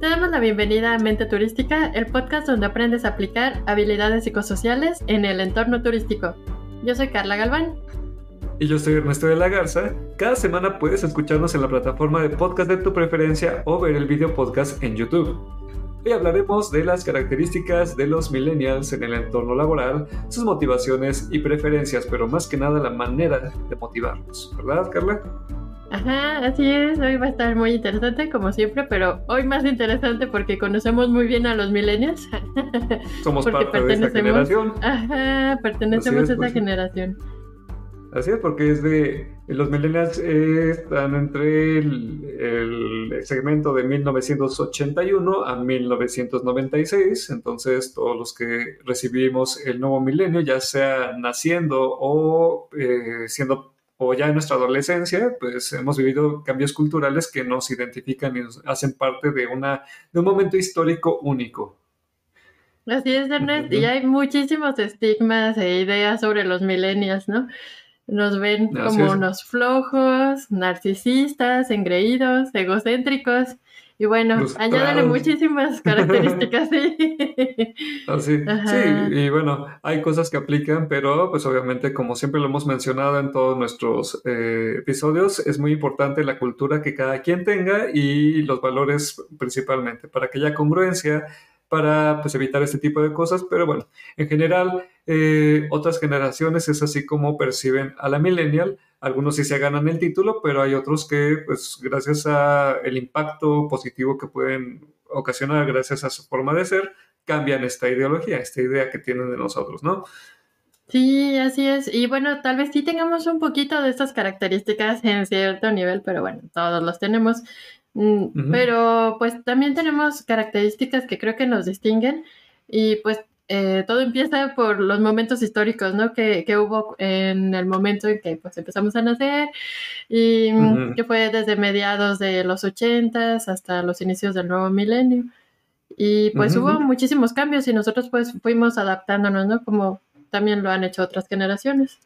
Te damos la bienvenida a Mente Turística, el podcast donde aprendes a aplicar habilidades psicosociales en el entorno turístico. Yo soy Carla Galván. Y yo soy Ernesto de la Garza. Cada semana puedes escucharnos en la plataforma de podcast de tu preferencia o ver el video podcast en YouTube. Hoy hablaremos de las características de los millennials en el entorno laboral, sus motivaciones y preferencias, pero más que nada la manera de motivarlos. ¿Verdad, Carla? Ajá, así es, hoy va a estar muy interesante como siempre, pero hoy más interesante porque conocemos muy bien a los millennials. Somos parte de esta generación. Ajá, pertenecemos a esta pues generación. Así es, porque es de los millennials están entre el, el, segmento de 1981 a 1996, entonces todos los que recibimos el nuevo milenio, ya sea naciendo o eh, siendo o ya en nuestra adolescencia, pues hemos vivido cambios culturales que nos identifican y nos hacen parte de, una, de un momento histórico único. Así es, Ernest, y hay muchísimos estigmas e ideas sobre los millennials, ¿no? Nos ven como unos flojos, narcisistas, engreídos, egocéntricos, y bueno, añádale muchísimas características, sí. Así, ah, sí, y bueno, hay cosas que aplican, pero pues obviamente como siempre lo hemos mencionado en todos nuestros eh, episodios, es muy importante la cultura que cada quien tenga y los valores principalmente, para que haya congruencia, para pues, evitar este tipo de cosas, pero bueno, en general, eh, otras generaciones es así como perciben a la millennial, algunos sí se ganan el título, pero hay otros que, pues, gracias al impacto positivo que pueden ocasionar gracias a su forma de ser, cambian esta ideología, esta idea que tienen de nosotros, ¿no? Sí, así es. Y bueno, tal vez sí tengamos un poquito de estas características en cierto nivel, pero bueno, todos los tenemos. Mm, pero pues también tenemos características que creo que nos distinguen y pues eh, todo empieza por los momentos históricos, ¿no? Que, que, hubo en el momento en que pues empezamos a nacer y que fue desde mediados de los ochentas hasta los inicios del nuevo milenio. Y pues hubo muchísimos cambios y nosotros pues fuimos adaptándonos, ¿no? Como también lo han hecho otras generaciones.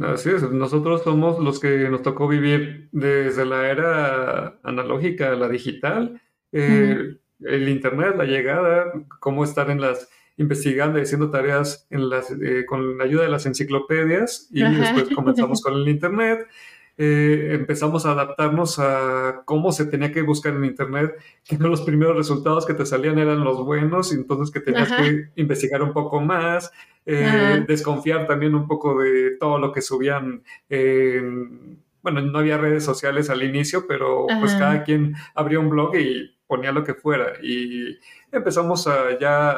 Así es, nosotros somos los que nos tocó vivir desde la era analógica a la digital, eh, el Internet, la llegada, cómo estar en las investigando y haciendo tareas en las, eh, con la ayuda de las enciclopedias y después comenzamos con el Internet. Eh, empezamos a adaptarnos a cómo se tenía que buscar en Internet, que no los primeros resultados que te salían eran los buenos, y entonces que tenías que investigar un poco más, eh, desconfiar también un poco de todo lo que subían. bueno, no había redes sociales al inicio, pero pues cada quien abría un blog y ponía lo que fuera. Y empezamos a ya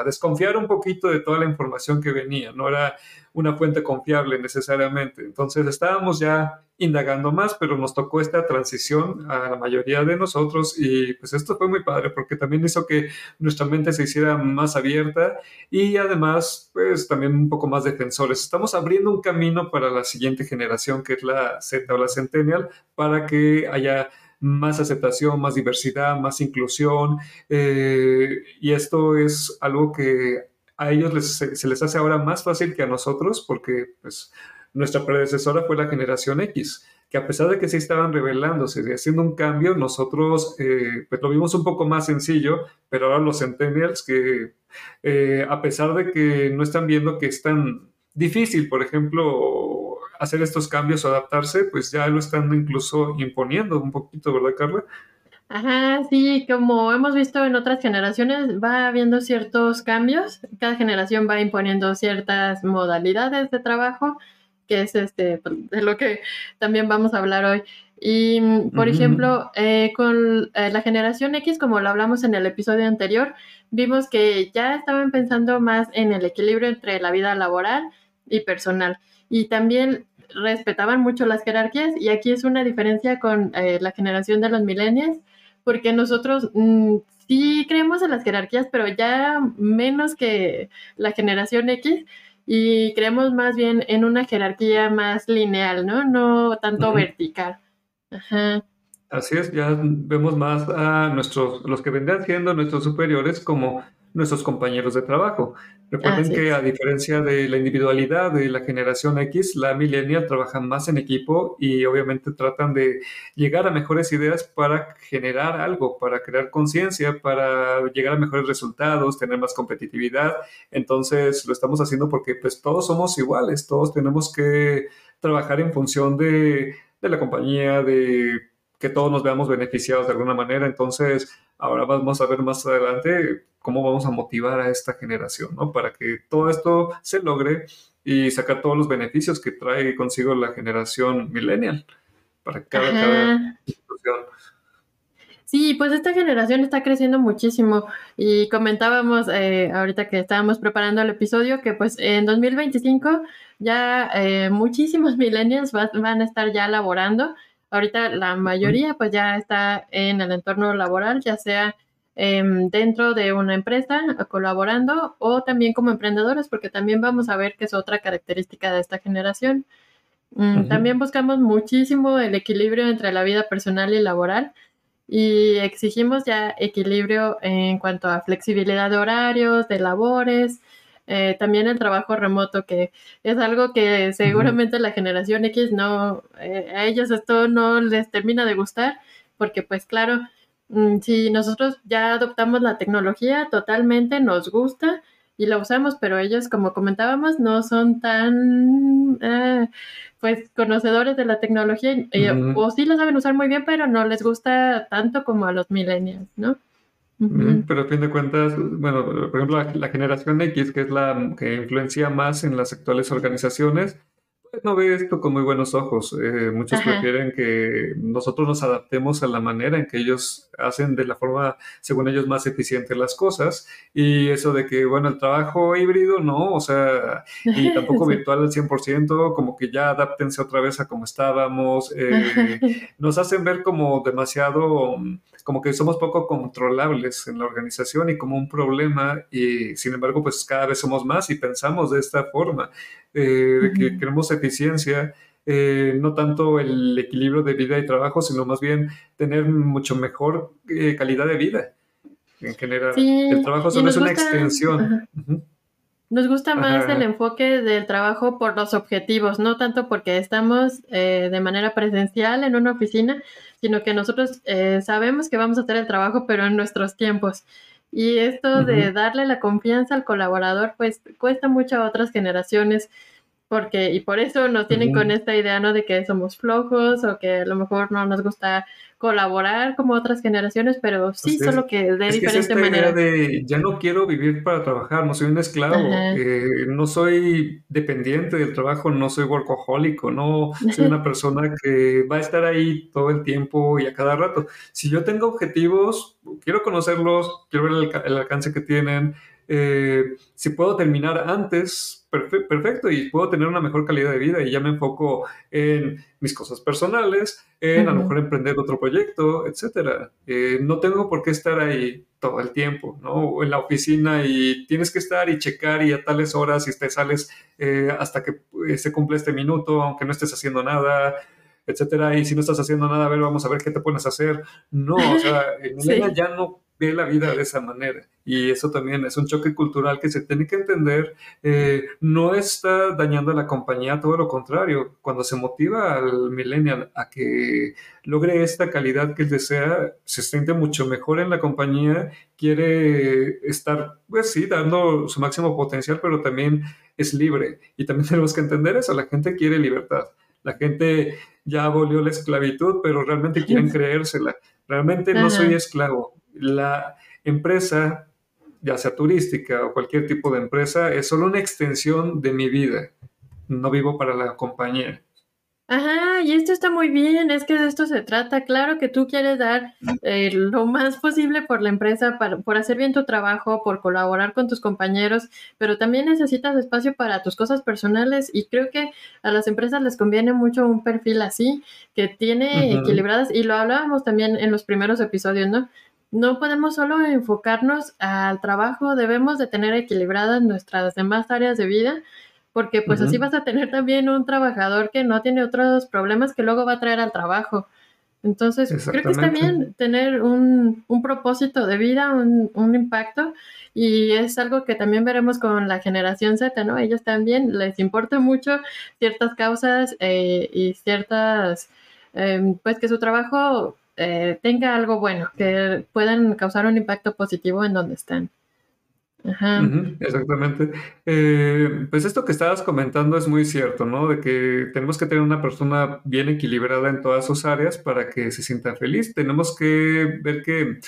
a desconfiar un poquito de toda la información que venía, no era una fuente confiable necesariamente. Entonces estábamos ya indagando más, pero nos tocó esta transición a la mayoría de nosotros y pues esto fue muy padre porque también hizo que nuestra mente se hiciera más abierta y además pues también un poco más defensores. Estamos abriendo un camino para la siguiente generación que es la Z o la Centennial para que haya más aceptación, más diversidad, más inclusión. Eh, y esto es algo que a ellos se les hace ahora más fácil que a nosotros porque pues, nuestra predecesora fue la generación X, que a pesar de que sí estaban revelándose y haciendo un cambio, nosotros eh, pues, lo vimos un poco más sencillo, pero ahora los centennials que eh, a pesar de que no están viendo que es tan difícil, por ejemplo, hacer estos cambios o adaptarse, pues ya lo están incluso imponiendo un poquito, ¿verdad, Carla? Ajá, sí, como hemos visto en otras generaciones, va habiendo ciertos cambios. Cada generación va imponiendo ciertas modalidades de trabajo, que es este de lo que también vamos a hablar hoy. Y, por ejemplo, eh, con eh, la generación X, como lo hablamos en el episodio anterior, vimos que ya estaban pensando más en el equilibrio entre la vida laboral y personal y también respetaban mucho las jerarquías y aquí es una diferencia con eh, la generación de los millennials porque nosotros mm, sí creemos en las jerarquías pero ya menos que la generación X y creemos más bien en una jerarquía más lineal, ¿no? No tanto vertical. Ajá. Así es, ya vemos más a nuestros, los que vendrían siendo nuestros superiores como nuestros compañeros de trabajo. Recuerden que a diferencia de la individualidad de la generación X, la millennial trabaja más en equipo y obviamente tratan de llegar a mejores ideas para generar algo, para crear conciencia, para llegar a mejores resultados, tener más competitividad. Entonces lo estamos haciendo porque pues todos somos iguales, todos tenemos que trabajar en función de, de la compañía, de que todos nos veamos beneficiados de alguna manera. Entonces, ahora vamos a ver más adelante cómo vamos a motivar a esta generación, ¿no? Para que todo esto se logre y sacar todos los beneficios que trae consigo la generación millennial para cada, cada institución. Sí, pues esta generación está creciendo muchísimo y comentábamos eh, ahorita que estábamos preparando el episodio que pues en 2025 ya eh, muchísimos millennials van a estar ya laborando Ahorita la mayoría pues ya está en el entorno laboral, ya sea em, dentro de una empresa colaborando o también como emprendedores, porque también vamos a ver que es otra característica de esta generación. Mm, también buscamos muchísimo el equilibrio entre la vida personal y laboral y exigimos ya equilibrio en cuanto a flexibilidad de horarios, de labores, eh, también el trabajo remoto, que es algo que seguramente la generación X no, eh, a ellos esto no les termina de gustar, porque pues claro, mm, si nosotros ya adoptamos la tecnología totalmente, nos gusta y la usamos, pero ellos, como comentábamos, no son tan, eh, pues, conocedores de la tecnología, o sí la saben usar muy bien, pero no les gusta tanto como a los millennials, ¿no? Pero a fin de cuentas, bueno, por ejemplo, la, generación X, que es la que influencia más en las actuales organizaciones, pues no ve esto con muy buenos ojos. Eh, muchos prefieren que nosotros nos adaptemos a la manera en que ellos hacen de la forma, según ellos, más eficiente las cosas. Y eso de que, bueno, el trabajo híbrido, no, o sea, y tampoco virtual al 100%, como que ya adáptense otra vez a como estábamos. Eh, nos hacen ver como demasiado como que somos poco controlables en la organización y como un problema y sin embargo pues cada vez somos más y pensamos de esta forma, eh, que queremos eficiencia, eh, no tanto el equilibrio de vida y trabajo, sino más bien tener mucho mejor eh, calidad de vida en general. el trabajo solo es una extensión. Nos gusta más el enfoque del trabajo por los objetivos, no tanto porque estamos de manera presencial en una oficina, sino que nosotros eh, sabemos que vamos a hacer el trabajo, pero en nuestros tiempos. Y esto de darle la confianza al colaborador, pues cuesta mucho a otras generaciones, porque, y por eso nos tienen con esta idea, ¿no? De que somos flojos o que a lo mejor no nos gusta colaborar como otras generaciones, pero sí, solo que de diferente manera. de ya no quiero vivir para trabajar, no soy un esclavo, eh, no soy dependiente del trabajo, no soy workahólico, no soy una persona que va a estar ahí todo el tiempo y a cada rato. Si yo tengo objetivos, quiero conocerlos, quiero ver el alcance que tienen, eh, si puedo terminar antes, perfecto, y puedo tener una mejor calidad de vida y ya me enfoco en mis cosas personales, en a lo mejor emprender otro proyecto, etcétera. Eh, no tengo por qué estar ahí todo el tiempo, ¿no? O en la oficina y tienes que estar y checar y a tales horas y te sales eh, hasta que se cumple este minuto, aunque no estés haciendo nada, etcétera. Y si no estás haciendo nada, a ver, vamos a ver qué te pones a hacer. No, o sea, en ya no ve la vida de esa manera. Y eso también es un choque cultural que se tiene que entender. Eh, no está dañando a la compañía, todo lo contrario. Cuando se motiva al millennial a que logre esta calidad que él desea, se siente mucho mejor en la compañía, quiere estar, pues sí, dando su máximo potencial, pero también es libre. Y también tenemos que entender eso, la gente quiere libertad. La gente ya abolió la esclavitud, pero realmente quieren creérsela. Realmente no soy esclavo, la empresa, ya sea turística o cualquier tipo de empresa, es solo una extensión de mi vida. No vivo para la compañía. Ajá, y esto está muy bien, es que de esto se trata. Claro que tú quieres dar eh, lo más posible por la empresa, para, por hacer bien tu trabajo, por colaborar con tus compañeros, pero también necesitas espacio para tus cosas personales y creo que a las empresas les conviene mucho un perfil así, que tiene equilibradas, y lo hablábamos también en los primeros episodios, ¿no? no podemos solo enfocarnos al trabajo, debemos de tener equilibradas nuestras demás áreas de vida, porque pues así vas a tener también un trabajador que no tiene otros problemas que luego va a traer al trabajo. Entonces, creo que está bien tener un, un propósito de vida, un, un, impacto, y es algo que también veremos con la generación Z, ¿no? Ellos también les importa mucho ciertas causas eh, y ciertas, em, pues que su trabajo eh, tenga algo bueno, que puedan causar un impacto positivo en donde están. Ajá. exactamente. Eh, pues esto que estabas comentando es muy cierto, ¿no? De que tenemos que tener una persona bien equilibrada en todas sus áreas para que se sienta feliz. Tenemos que ver que,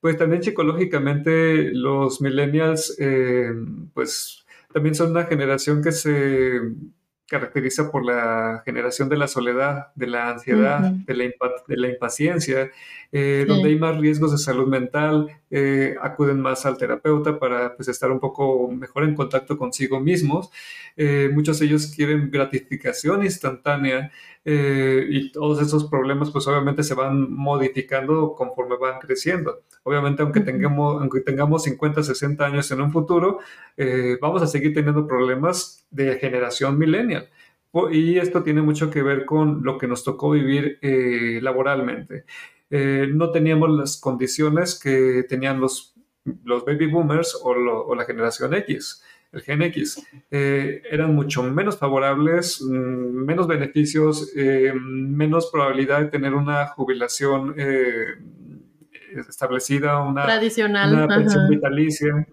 pues también psicológicamente los millennials, eh, pues también son una generación que se caracteriza por la generación de la soledad, de la ansiedad, de, la de, la impaciencia, eh, donde hay más riesgos de salud mental, eh, acuden más al terapeuta para pues, estar un poco mejor en contacto consigo mismos. Eh, muchos de ellos quieren gratificación instantánea y todos esos problemas pues obviamente se van modificando conforme van creciendo. Obviamente aunque tengamos, aunque tengamos 50, 60 años en un futuro, vamos a seguir teniendo problemas de generación millennial. Y esto tiene mucho que ver con lo que nos tocó vivir laboralmente. Eh, no teníamos las condiciones que tenían los, los baby boomers o, la generación X, el Gen X. Eh, eran mucho menos favorables, mm, menos beneficios, eh, menos probabilidad de tener una jubilación establecida, una, Tradicional. pensión vitalicia.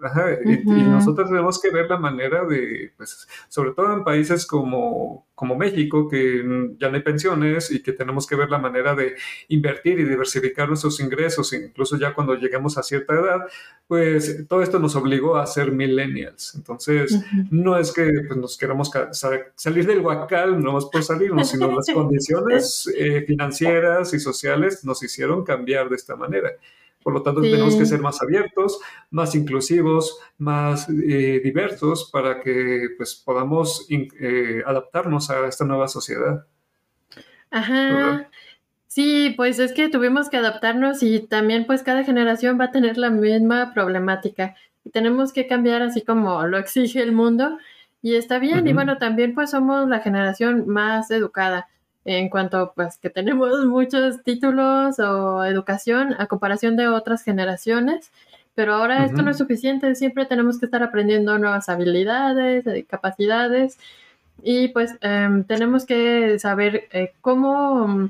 y, nosotros tenemos que ver la manera de, pues, sobre todo en países como, como México, que ya no hay pensiones y que tenemos que ver la manera de invertir y diversificar nuestros ingresos, incluso ya cuando lleguemos a cierta edad, pues todo esto nos obligó a ser millennials. Entonces, no es que pues, nos queramos salir del huacal, no más por salirnos, sino las condiciones eh, financieras y sociales nos hicieron cambiar de esta manera. Por lo tanto, tenemos que ser más abiertos, más inclusivos, más eh, diversos para que pues, podamos eh, adaptarnos a esta nueva sociedad. Ajá. Sí, pues es que tuvimos que adaptarnos y también pues cada generación va a tener la misma problemática. Y tenemos que cambiar así como lo exige el mundo y está bien. Y bueno, también pues somos la generación más educada en cuanto pues que tenemos muchos títulos o educación a comparación de otras generaciones, pero ahora esto no es suficiente, siempre tenemos que estar aprendiendo nuevas habilidades, eh, capacidades y pues em, tenemos que saber eh, cómo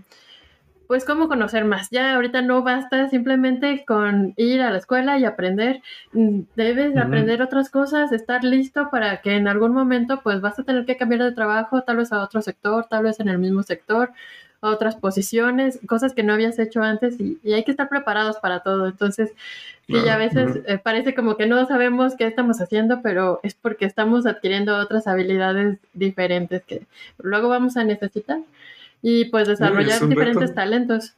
pues cómo conocer más. Ya ahorita no basta simplemente con ir a la escuela y aprender. Mm, debes aprender otras cosas, estar listo para que en algún momento pues vas a tener que cambiar de trabajo, tal vez a otro sector, tal vez en el mismo sector, a otras posiciones, cosas que no habías hecho antes y, hay que estar preparados para todo. Entonces, sí, a veces eh, parece como que no sabemos qué estamos haciendo, pero es porque estamos adquiriendo otras habilidades diferentes que luego vamos a necesitar y pues desarrollar diferentes talentos.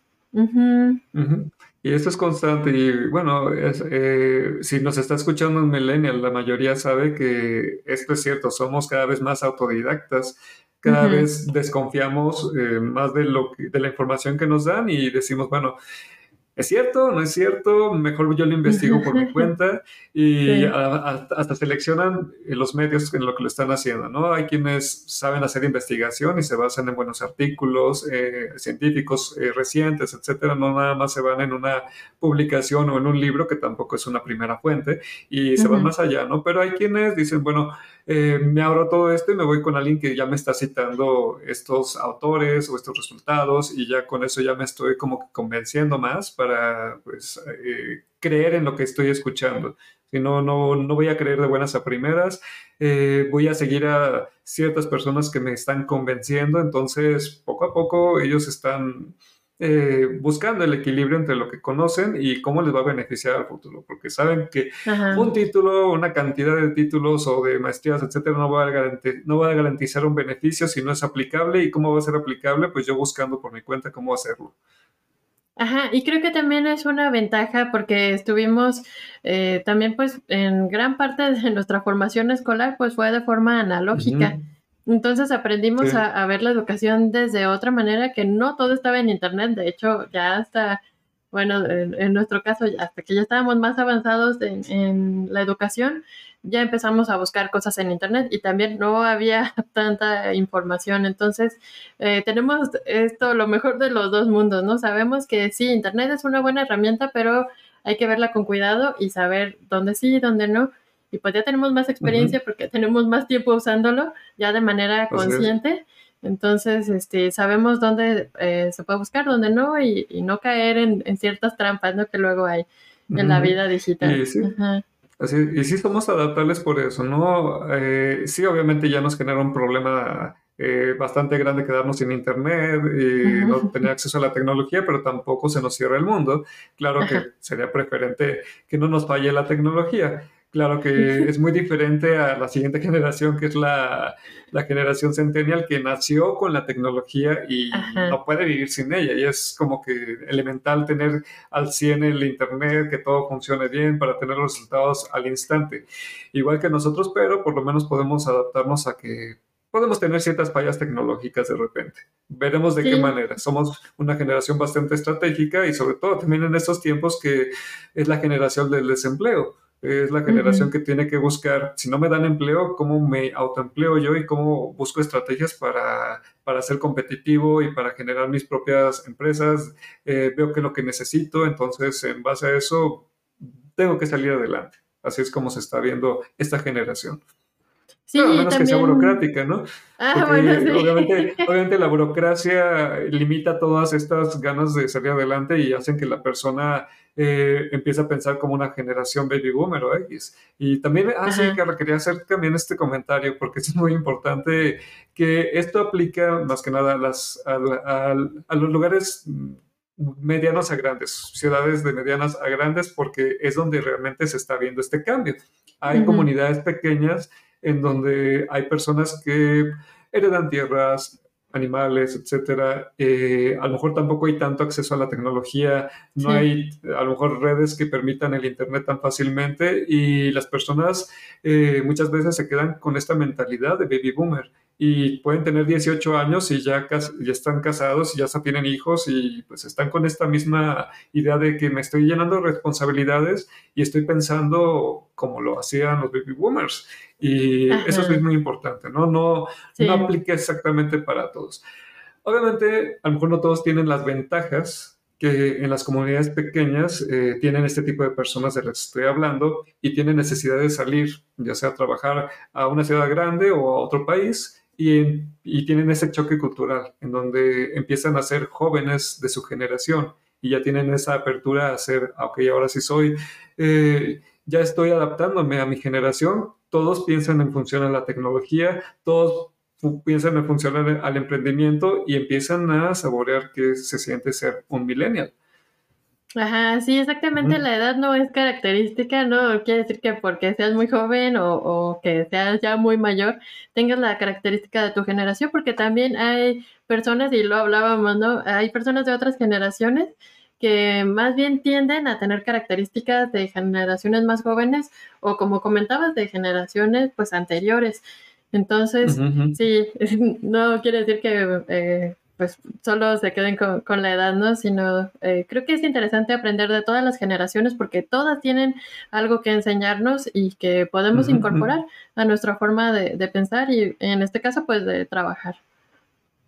Y esto es constante y bueno, eh, si nos está escuchando un millennial, la mayoría sabe que esto es cierto, somos cada vez más autodidactas, cada vez desconfiamos eh, más de, lo de la información que nos dan y decimos, bueno, ¿Es cierto? ¿No es cierto? Mejor yo lo investigo por mi cuenta y hasta seleccionan los medios en lo que lo están haciendo, ¿no? Hay quienes saben hacer investigación y se basan en buenos artículos eh, científicos eh, recientes, etcétera, no nada más se van en una publicación o en un libro que tampoco es una primera fuente y se van más allá, ¿no? Pero hay quienes dicen, bueno, eh, me abro todo esto y me voy con alguien que ya me está citando estos autores o estos resultados y ya con eso ya me estoy como convenciendo más para pues, eh, creer en lo que estoy escuchando. Si no, no, no voy a creer de buenas a primeras, eh, voy a seguir a ciertas personas que me están convenciendo, entonces poco a poco ellos están eh, buscando el equilibrio entre lo que conocen y cómo les va a beneficiar al futuro, porque saben que un título, una cantidad de títulos o de maestrías, etcétera, no va, a no va a garantizar un beneficio si no es aplicable y cómo va a ser aplicable, pues yo buscando por mi cuenta cómo hacerlo. Ajá, y creo que también es una ventaja porque estuvimos eh, también pues en gran parte de nuestra formación escolar pues fue de forma analógica. Entonces aprendimos a, ver la educación desde otra manera, que no todo estaba en Internet, de hecho ya hasta bueno, en, nuestro caso, hasta que ya estábamos más avanzados en, en, la educación, ya empezamos a buscar cosas en Internet y también no había tanta información. Entonces, eh, tenemos esto, lo mejor de los dos mundos, ¿no? Sabemos que sí, Internet es una buena herramienta, pero hay que verla con cuidado y saber dónde sí y dónde no. Y pues ya tenemos más experiencia porque tenemos más tiempo usándolo ya de manera consciente. Entonces, este, sabemos dónde eh, se puede buscar, dónde no, y, no caer en, ciertas trampas, ¿no? Que luego hay en la vida digital. Y sí, Así, y sí somos adaptables por eso, ¿no? Eh, sí, obviamente ya nos genera un problema eh, bastante grande quedarnos sin internet y no tener acceso a la tecnología, pero tampoco se nos cierra el mundo. Claro que sería preferente que no nos falle la tecnología. Claro que es muy diferente a la siguiente generación, que es la, la generación centennial, que nació con la tecnología y no puede vivir sin ella. Y es como que elemental tener al 100 el Internet, que todo funcione bien para tener los resultados al instante. Igual que nosotros, pero por lo menos podemos adaptarnos a que podemos tener ciertas fallas tecnológicas de repente. Veremos de qué manera. Somos una generación bastante estratégica y sobre todo también en estos tiempos que es la generación del desempleo es la generación que tiene que buscar, si no me dan empleo, cómo me autoempleo yo y cómo busco estrategias para, para ser competitivo y para generar mis propias empresas. Eh, veo que es lo que necesito, entonces en base a eso tengo que salir adelante. Así es como se está viendo esta generación. Sí, a menos que sea burocrática, ¿no? Ah, bueno, obviamente, obviamente la burocracia limita todas estas ganas de salir adelante y hacen que la persona eh, empiece a pensar como una generación baby boomer o X. Y también, ah, sí, Carla, quería hacer también este comentario porque es muy importante que esto aplica más que nada a, las, a los lugares medianos a grandes, ciudades de medianas a grandes, porque es donde realmente se está viendo este cambio. Hay comunidades pequeñas en donde hay personas que heredan tierras, animales, etcétera. Eh, a lo mejor tampoco hay tanto acceso a la tecnología, no hay a lo mejor redes que permitan el Internet tan fácilmente y las personas eh, muchas veces se quedan con esta mentalidad de baby boomer y pueden tener 18 años y ya, ya están casados y ya tienen hijos y pues están con esta misma idea de que me estoy llenando de responsabilidades y estoy pensando como lo hacían los baby boomers. Y eso es muy importante, ¿no? No, no aplica exactamente para todos. Obviamente, a lo mejor no todos tienen las ventajas que en las comunidades pequeñas eh, tienen este tipo de personas de las que estoy hablando y tienen necesidad de salir, ya sea a trabajar a una ciudad grande o a otro país y, tienen ese choque cultural en donde empiezan a ser jóvenes de su generación y ya tienen esa apertura a ser, ah, ok, ahora sí soy, eh, ya estoy adaptándome a mi generación, todos piensan en función a la tecnología, todos piensan en función al emprendimiento y empiezan a saborear que se siente ser un millennial. Ajá, sí, exactamente. La edad no es característica, no quiere decir que porque seas muy joven o, o, que seas ya muy mayor tengas la característica de tu generación, porque también hay personas, y lo hablábamos, ¿no? Hay personas de otras generaciones que más bien tienden a tener características de generaciones más jóvenes o como comentabas, de generaciones pues anteriores. Entonces, sí, no quiere decir que eh, pues solo se queden con, la edad, ¿no? Sino eh, creo que es interesante aprender de todas las generaciones porque todas tienen algo que enseñarnos y que podemos incorporar a nuestra forma de, pensar y en este caso pues de trabajar.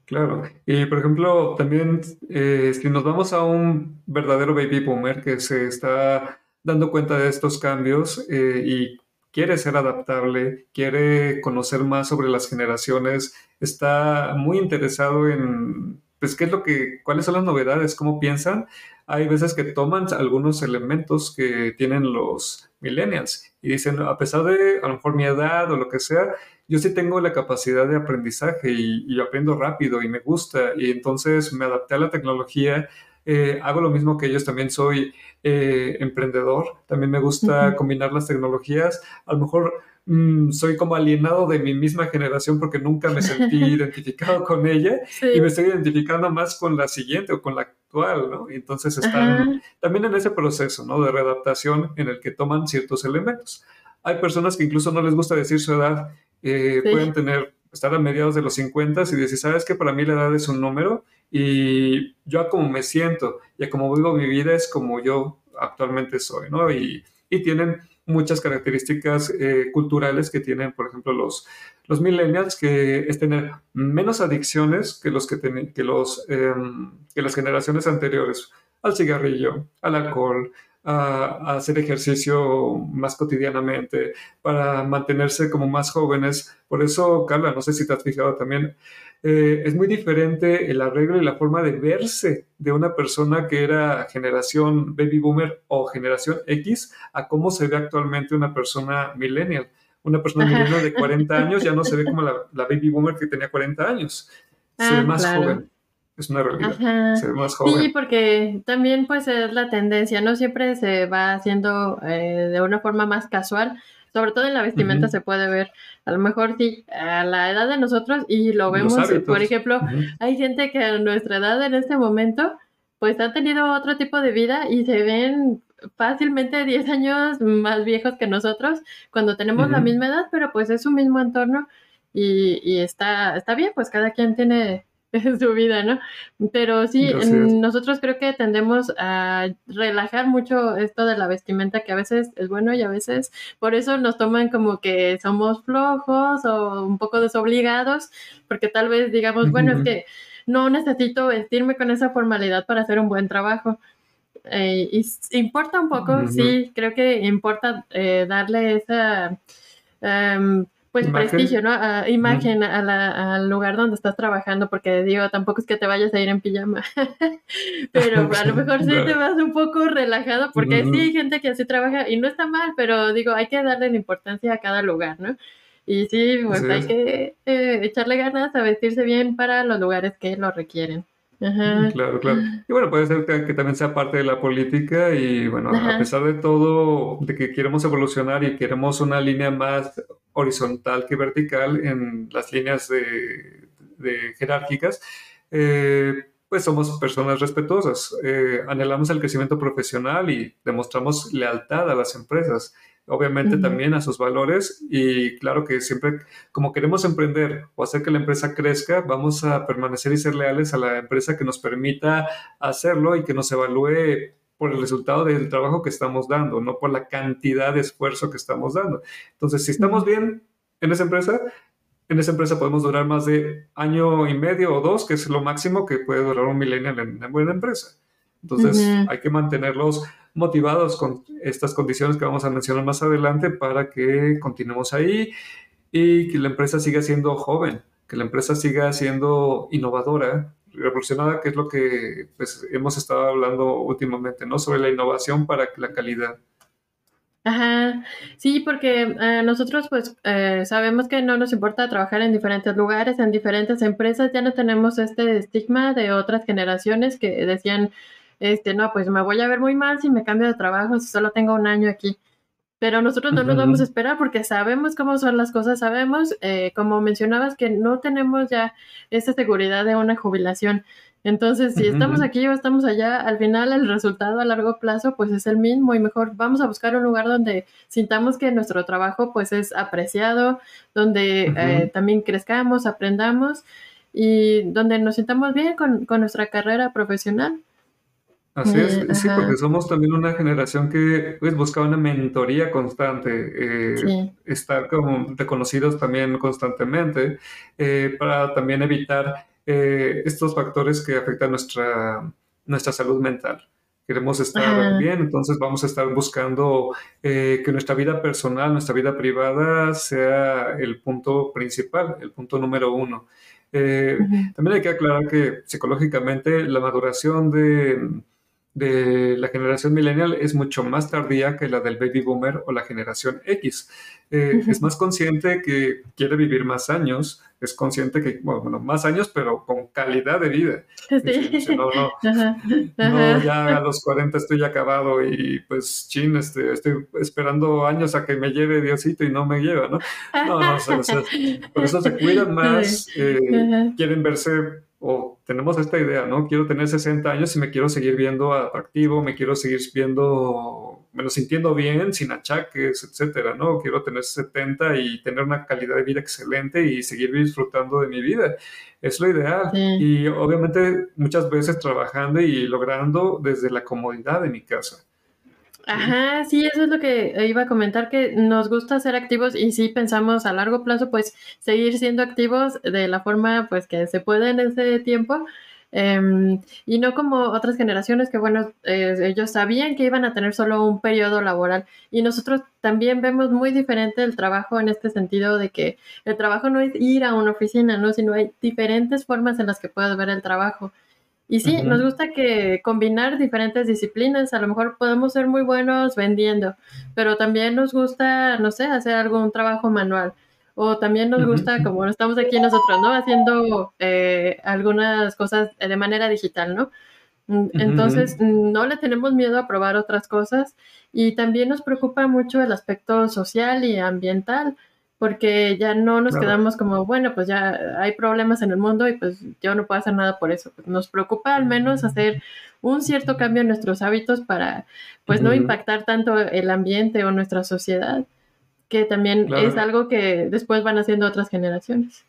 Claro, y por ejemplo, también eh, si nos vamos a un verdadero baby boomer que se está dando cuenta de estos cambios eh, y quiere ser adaptable, quiere conocer más sobre las generaciones, está muy interesado en, pues, qué es lo que, cuáles son las novedades, cómo piensan. Hay veces que toman algunos elementos que tienen los millennials y dicen, a pesar de a lo mejor mi edad o lo que sea, yo sí tengo la capacidad de aprendizaje y, y aprendo rápido y me gusta y entonces me adapté a la tecnología eh, hago lo mismo que ellos, también soy eh, emprendedor, también me gusta combinar las tecnologías, a lo mejor mm, soy como alienado de mi misma generación porque nunca me sentí identificado con ella y me estoy identificando más con la siguiente o con la actual, ¿no? Y entonces están también en ese proceso, ¿no? De readaptación en el que toman ciertos elementos. Hay personas que incluso no les gusta decir su edad, eh, pueden tener, estar a mediados de los 50 y decir, ¿sabes que para mí la edad es un número? y yo como me siento y como vivo mi vida es como yo actualmente soy, ¿no? Y, y tienen muchas características eh, culturales que tienen, por ejemplo, los, los millennials, que es tener menos adicciones que, los que, que, los, em, que las generaciones anteriores al cigarrillo, al alcohol, a, hacer ejercicio más cotidianamente, para mantenerse como más jóvenes. Por eso, Carla, no sé si te has fijado también, eh, es muy diferente el arreglo y la forma de verse de una persona que era generación baby boomer o generación X a cómo se ve actualmente una persona millennial. Una persona millennial de 40 años ya no se ve como la, baby boomer que tenía 40 años. Se ve ah, más joven es una realidad. Se ve más joven. Sí, porque también pues es la tendencia, ¿no? Siempre se va haciendo eh, de una forma más casual, sobre todo en la vestimenta se puede ver, a lo mejor sí, a la edad de nosotros y lo vemos, por ejemplo, hay gente que a nuestra edad en este momento pues ha tenido otro tipo de vida y se ven fácilmente 10 años más viejos que nosotros cuando tenemos la misma edad, pero pues es su mismo entorno y, y está, está bien, pues cada quien tiene en su vida, ¿no? Pero sí, nosotros creo que tendemos a relajar mucho esto de la vestimenta, que a veces es bueno y a veces por eso nos toman como que somos flojos o un poco desobligados, porque tal vez digamos, bueno, es que no necesito vestirme con esa formalidad para hacer un buen trabajo. Eh, y importa un poco, sí, creo que importa eh, darle esa... Em, pues prestigio, ¿no? imagen al lugar donde estás trabajando, porque digo, tampoco es que te vayas a ir en pijama, pero a lo mejor sí te vas un poco relajado, porque sí hay gente que así trabaja y no está mal, pero digo, hay que darle la importancia a cada lugar, ¿no? Y sí, pues hay que eh, echarle ganas a vestirse bien para los lugares que lo requieren. Claro, claro. Y bueno, puede ser que, también sea parte de la política y bueno, a pesar de todo, de que queremos evolucionar y queremos una línea más horizontal que vertical en las líneas de, jerárquicas, eh, pues somos personas respetuosas. Eh, anhelamos el crecimiento profesional y demostramos lealtad a las empresas obviamente también a sus valores y claro que siempre como queremos emprender o hacer que la empresa crezca, vamos a permanecer y ser leales a la empresa que nos permita hacerlo y que nos evalúe por el resultado del trabajo que estamos dando, no por la cantidad de esfuerzo que estamos dando. Entonces, si estamos bien en esa empresa, en esa empresa podemos durar más de año y medio o dos, que es lo máximo que puede durar un millennial en una buena empresa. Entonces, hay que mantenerlos motivados con estas condiciones que vamos a mencionar más adelante para que continuemos ahí y que la empresa siga siendo joven, que la empresa siga siendo innovadora, revolucionada, que es lo que pues, hemos estado hablando últimamente, ¿no? Sobre la innovación para la calidad. Ajá, sí, porque eh, nosotros pues eh, sabemos que no nos importa trabajar en diferentes lugares, en diferentes empresas, ya no tenemos este estigma de otras generaciones que decían, este, no, pues me voy a ver muy mal si me cambio de trabajo, si solo tengo un año aquí. Pero nosotros no nos vamos a esperar porque sabemos cómo son las cosas, sabemos, eh, como mencionabas, que no tenemos ya esa seguridad de una jubilación. Entonces, si estamos aquí o estamos allá, al final el resultado a largo plazo pues es el mismo y mejor vamos a buscar un lugar donde sintamos que nuestro trabajo pues es apreciado, donde eh, también crezcamos, aprendamos y donde nos sintamos bien con, con nuestra carrera profesional. Así es, eh, sí, porque somos también una generación que pues, busca una mentoría constante, eh, estar como reconocidos también constantemente eh, para también evitar estos factores que afectan nuestra, nuestra salud mental. Queremos estar bien, entonces vamos a estar buscando que nuestra vida personal, nuestra vida privada sea el punto principal, el punto número uno. También hay que aclarar que psicológicamente la maduración de de la generación millennial es mucho más tardía que la del baby boomer o la generación X. Eh, es más consciente que quiere vivir más años, es consciente que, bueno, más años, pero con calidad de vida. no, no, no, ya a los 40 estoy acabado y pues, chin, este, estoy esperando años a que me lleve Diosito y no me lleva, ¿no? No, no, por eso se cuidan más, eh, quieren verse o tenemos esta idea, ¿no? Quiero tener 60 años y me quiero seguir viendo atractivo, me quiero seguir viendo me lo sintiendo bien, sin achaques, etcétera, ¿no? Quiero tener 70 y tener una calidad de vida excelente y seguir disfrutando de mi vida. Es lo ideal. Y obviamente muchas veces trabajando y logrando desde la comodidad de mi casa. Ajá, sí, eso es lo que iba a comentar, que nos gusta ser activos y sí pensamos a largo plazo, pues seguir siendo activos de la forma pues que se puede en ese tiempo. Em, y no como otras generaciones que, bueno, eh, ellos sabían que iban a tener solo un periodo laboral. Y nosotros también vemos muy diferente el trabajo en este sentido de que el trabajo no es ir a una oficina, ¿no? Sino hay diferentes formas en las que puedes ver el trabajo. Y sí, nos gusta que combinar diferentes disciplinas, a lo mejor podemos ser muy buenos vendiendo, pero también nos gusta, no sé, hacer algún trabajo manual. O también nos gusta, como estamos aquí nosotros, ¿no? Haciendo eh, algunas cosas de manera digital, ¿no? Mm, entonces, no le tenemos miedo a probar otras cosas y también nos preocupa mucho el aspecto social y ambiental porque ya no nos quedamos como, bueno, pues ya hay problemas en el mundo y pues yo no puedo hacer nada por eso. Pues nos preocupa al menos hacer un cierto cambio en nuestros hábitos para, pues, no impactar tanto el ambiente o nuestra sociedad, que también es algo que después van haciendo otras generaciones.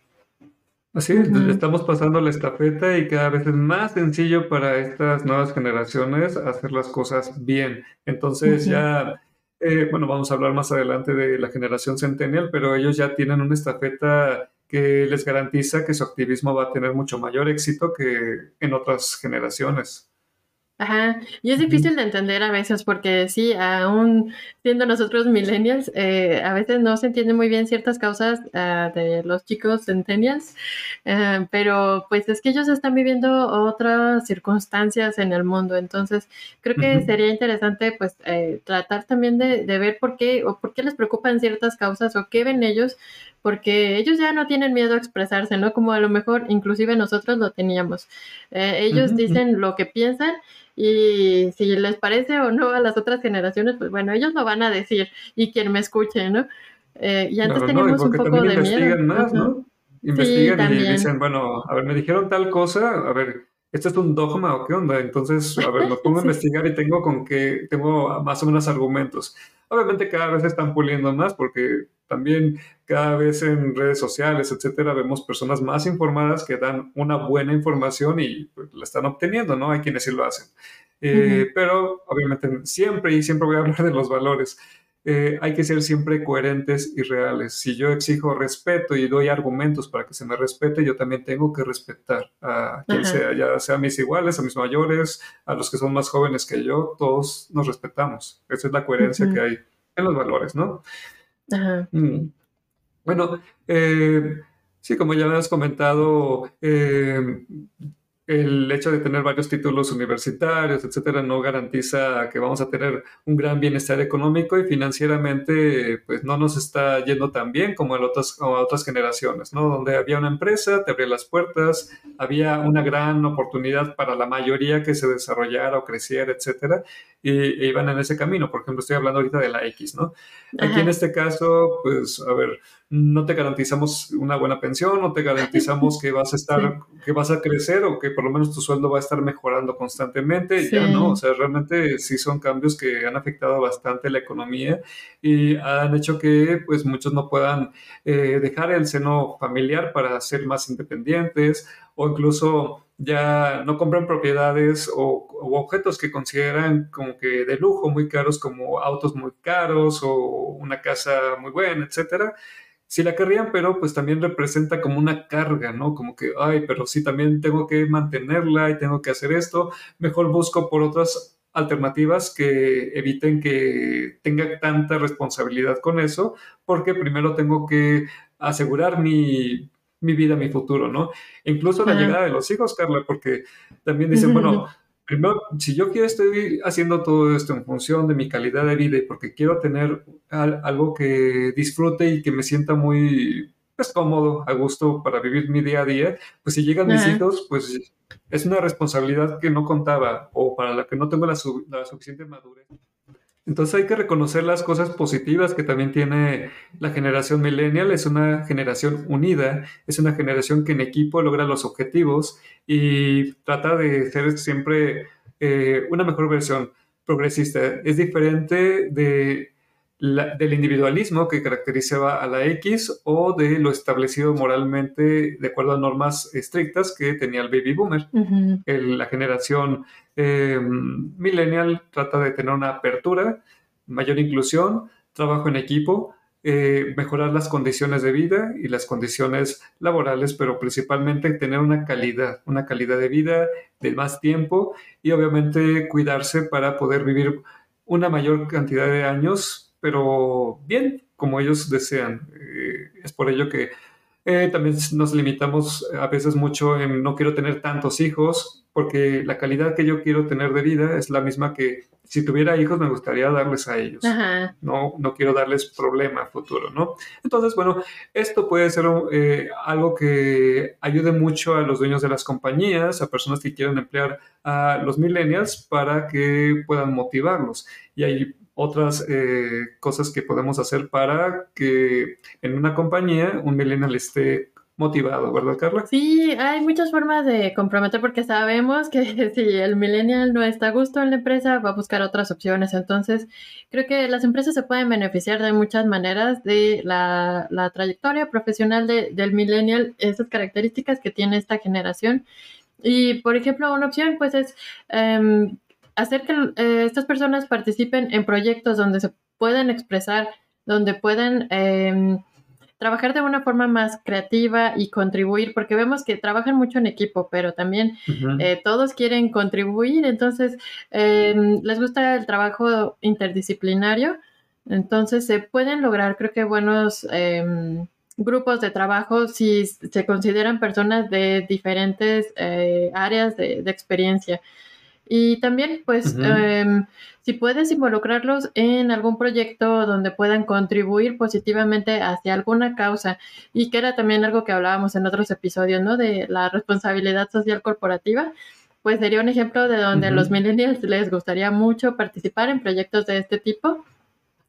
Así, estamos pasando la estafeta y cada vez es más sencillo para estas nuevas generaciones hacer las cosas bien. Entonces ya eh, bueno, vamos a hablar más adelante de la generación Centennial, pero ellos ya tienen una estafeta que les garantiza que su activismo va a tener mucho mayor éxito que en otras generaciones. Ajá, y es difícil de entender a veces porque sí, aún siendo nosotros millennials, eh, a veces no se entienden muy bien ciertas causas ah, de los chicos centennials, eh, pero pues es que ellos están viviendo otras circunstancias en el mundo, entonces creo que sería interesante pues eh, tratar también de, de, ver por qué o por qué les preocupan ciertas causas o qué ven ellos, porque ellos ya no tienen miedo a expresarse, ¿no? Como a lo mejor inclusive nosotros lo teníamos. ellos dicen lo que piensan y si les parece o no a las otras generaciones, pues bueno, ellos lo van a decir y quien me escuche, ¿no? Eh, y antes teníamos un poco de investigan Más, ¿no? Investigan y dicen, bueno, a ver, me dijeron tal cosa, a ver, ¿esto es un dogma o qué onda? Entonces, a ver, me pongo a investigar y tengo con que, tengo más o menos argumentos. Obviamente cada vez están puliendo más porque también cada vez en redes sociales, etcétera, vemos personas más informadas que dan una buena información y pues, la están obteniendo, ¿no? Hay quienes sí lo hacen. Eh, pero obviamente siempre y siempre voy a hablar de los valores. Eh, hay que ser siempre coherentes y reales. Si yo exijo respeto y doy argumentos para que se me respete, yo también tengo que respetar a quien sea, ya sea a mis iguales, a mis mayores, a los que son más jóvenes que yo, todos nos respetamos. Esa es la coherencia que hay en los valores, ¿no? Mm. Bueno, eh, sí, como ya me comentado, eh, el hecho de tener varios títulos universitarios, etcétera, no garantiza que vamos a tener un gran bienestar económico y financieramente, pues no nos está yendo tan bien como en otras, otras generaciones, ¿no? Donde había una empresa, te abría las puertas, había una gran oportunidad para la mayoría que se desarrollara o creciera, etcétera, y e iban en ese camino. Por ejemplo, estoy hablando ahorita de la X, ¿no? Aquí en este caso, pues, a ver, no te garantizamos una buena pensión, no te garantizamos que vas a estar, que vas a crecer o que por lo menos tu sueldo va a estar mejorando constantemente, ya no, o sea, realmente sí son cambios que han afectado bastante la economía y han hecho que pues muchos no puedan eh, dejar el seno familiar para ser más independientes o incluso ya no compran propiedades o, objetos que consideran como que de lujo muy caros como autos muy caros o una casa muy buena, etcétera. Sí la querrían, pero pues también representa como una carga, ¿no? Como que, ay, pero sí también tengo que mantenerla y tengo que hacer esto. Mejor busco por otras alternativas que eviten que tenga tanta responsabilidad con eso, porque primero tengo que asegurar mi mi vida, mi futuro, ¿no? Incluso la llegada de los hijos, Carla, porque también dicen, bueno, primero, si yo quiero estoy haciendo todo esto en función de mi calidad de vida y porque quiero tener algo que disfrute y que me sienta muy pues, cómodo, a gusto para vivir mi día a día, pues si llegan mis hijos, pues es una responsabilidad que no contaba o para la que no tengo la, la suficiente madurez. Entonces hay que reconocer las cosas positivas que también tiene la generación millennial. Es una generación unida, es una generación que en equipo logra los objetivos y trata de ser siempre eh, una mejor versión. progresista. Es diferente de del individualismo que caracterizaba a la X o de lo establecido moralmente de acuerdo a normas estrictas que tenía el baby boomer. la generación em, millennial trata de tener una apertura, mayor inclusión, trabajo en equipo, eh, mejorar las condiciones de vida y las condiciones laborales, pero principalmente tener una calidad, una calidad de vida de más tiempo y obviamente cuidarse para poder vivir una mayor cantidad de años pero bien, como ellos desean. Eh, es por ello que eh, también nos limitamos a veces mucho en no quiero tener tantos hijos, porque la calidad que yo quiero tener de vida es la misma que si tuviera hijos me gustaría darles a ellos. No, no quiero darles problema futuro, ¿no? Entonces, bueno, esto puede ser eh, algo que ayude mucho a los dueños de las compañías, a personas que quieren emplear a los millennials para que puedan motivarlos. Y hay otras eh, cosas que podemos hacer para que en una compañía un millennial esté motivado, ¿verdad, Carla? Sí, hay muchas formas de comprometer porque sabemos que si el millennial no está a gusto en la empresa, va a buscar otras opciones. Entonces, creo que las empresas se pueden beneficiar de muchas maneras de la, trayectoria profesional del millennial, esas características que tiene esta generación. Y, por ejemplo, una opción, pues, es em, hacer que eh, estas personas participen en proyectos donde se puedan expresar, donde puedan em, trabajar de una forma más creativa y contribuir, porque vemos que trabajan mucho en equipo, pero también eh, todos quieren contribuir, entonces em, les gusta el trabajo interdisciplinario, entonces se pueden lograr, creo que buenos em, grupos de trabajo si se consideran personas de diferentes eh, áreas de experiencia. Y también, pues, em, si puedes involucrarlos en algún proyecto donde puedan contribuir positivamente hacia alguna causa, y que era también algo que hablábamos en otros episodios, ¿no? De la responsabilidad social corporativa, pues sería un ejemplo de donde a los millennials les gustaría mucho participar en proyectos de este tipo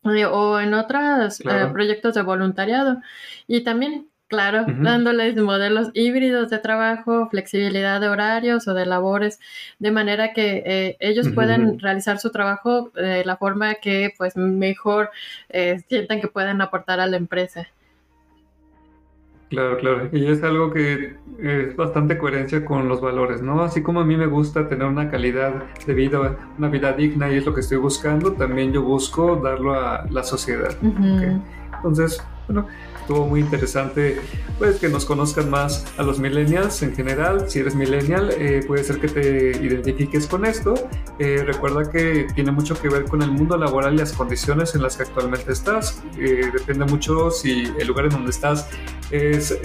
eh, o en otros eh, proyectos de voluntariado. Y también Claro, dándoles modelos híbridos de trabajo, flexibilidad de horarios o de labores, de manera que eh, ellos puedan realizar su trabajo de la forma que pues mejor eh, sientan que pueden aportar a la empresa. Claro, claro. Y es algo que es bastante coherencia con los valores, ¿no? Así como a mí me gusta tener una calidad de vida, una vida digna y es lo que estoy buscando, también yo busco darlo a la sociedad. Entonces, bueno, estuvo muy interesante pues que nos conozcan más a los millennials en general. Si eres millennial, eh, puede ser que te identifiques con esto. Eh, recuerda que tiene mucho que ver con el mundo laboral y las condiciones en las que actualmente estás. Eh, depende mucho si el lugar en donde estás es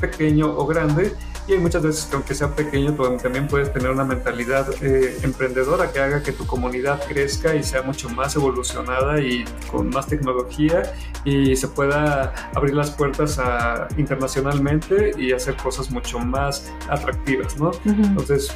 pequeño o grande y muchas veces que aunque sea pequeño, también puedes tener una mentalidad eh, emprendedora que haga que tu comunidad crezca y sea mucho más evolucionada y con más tecnología y se pueda abrir las puertas a, internacionalmente y hacer cosas mucho más atractivas, ¿no? Entonces,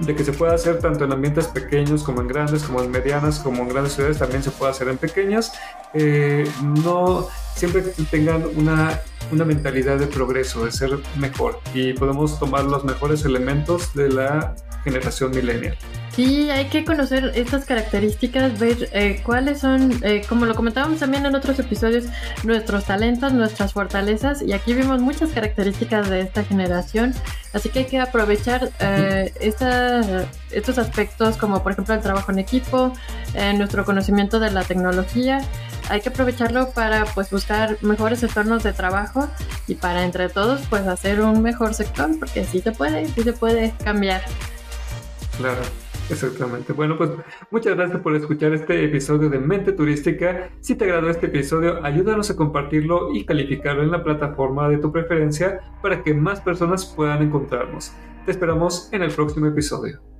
de que se puede hacer tanto en ambientes pequeños como en grandes, como en medianas, como en grandes ciudades, también se puede hacer en pequeñas. Eh, no siempre tengan una, una mentalidad de progreso, de ser mejor y podemos tomar los mejores elementos de la generación millennial. Sí, hay que conocer estas características, ver eh, cuáles son, eh, como lo comentábamos también en otros episodios, nuestros talentos, nuestras fortalezas, y aquí vimos muchas características de esta generación, así que hay que aprovechar eh, estos aspectos como por ejemplo el trabajo en equipo, nuestro conocimiento de la tecnología, hay que aprovecharlo para pues buscar mejores entornos de trabajo y para entre todos pues hacer un mejor sector, porque sí se puede, sí se puede cambiar. Claro. Exactamente. Bueno, pues muchas gracias por escuchar este episodio de Mente Turística. Si te agradó este episodio, ayúdanos a compartirlo y calificarlo en la plataforma de tu preferencia para que más personas puedan encontrarnos. Te esperamos en el próximo episodio.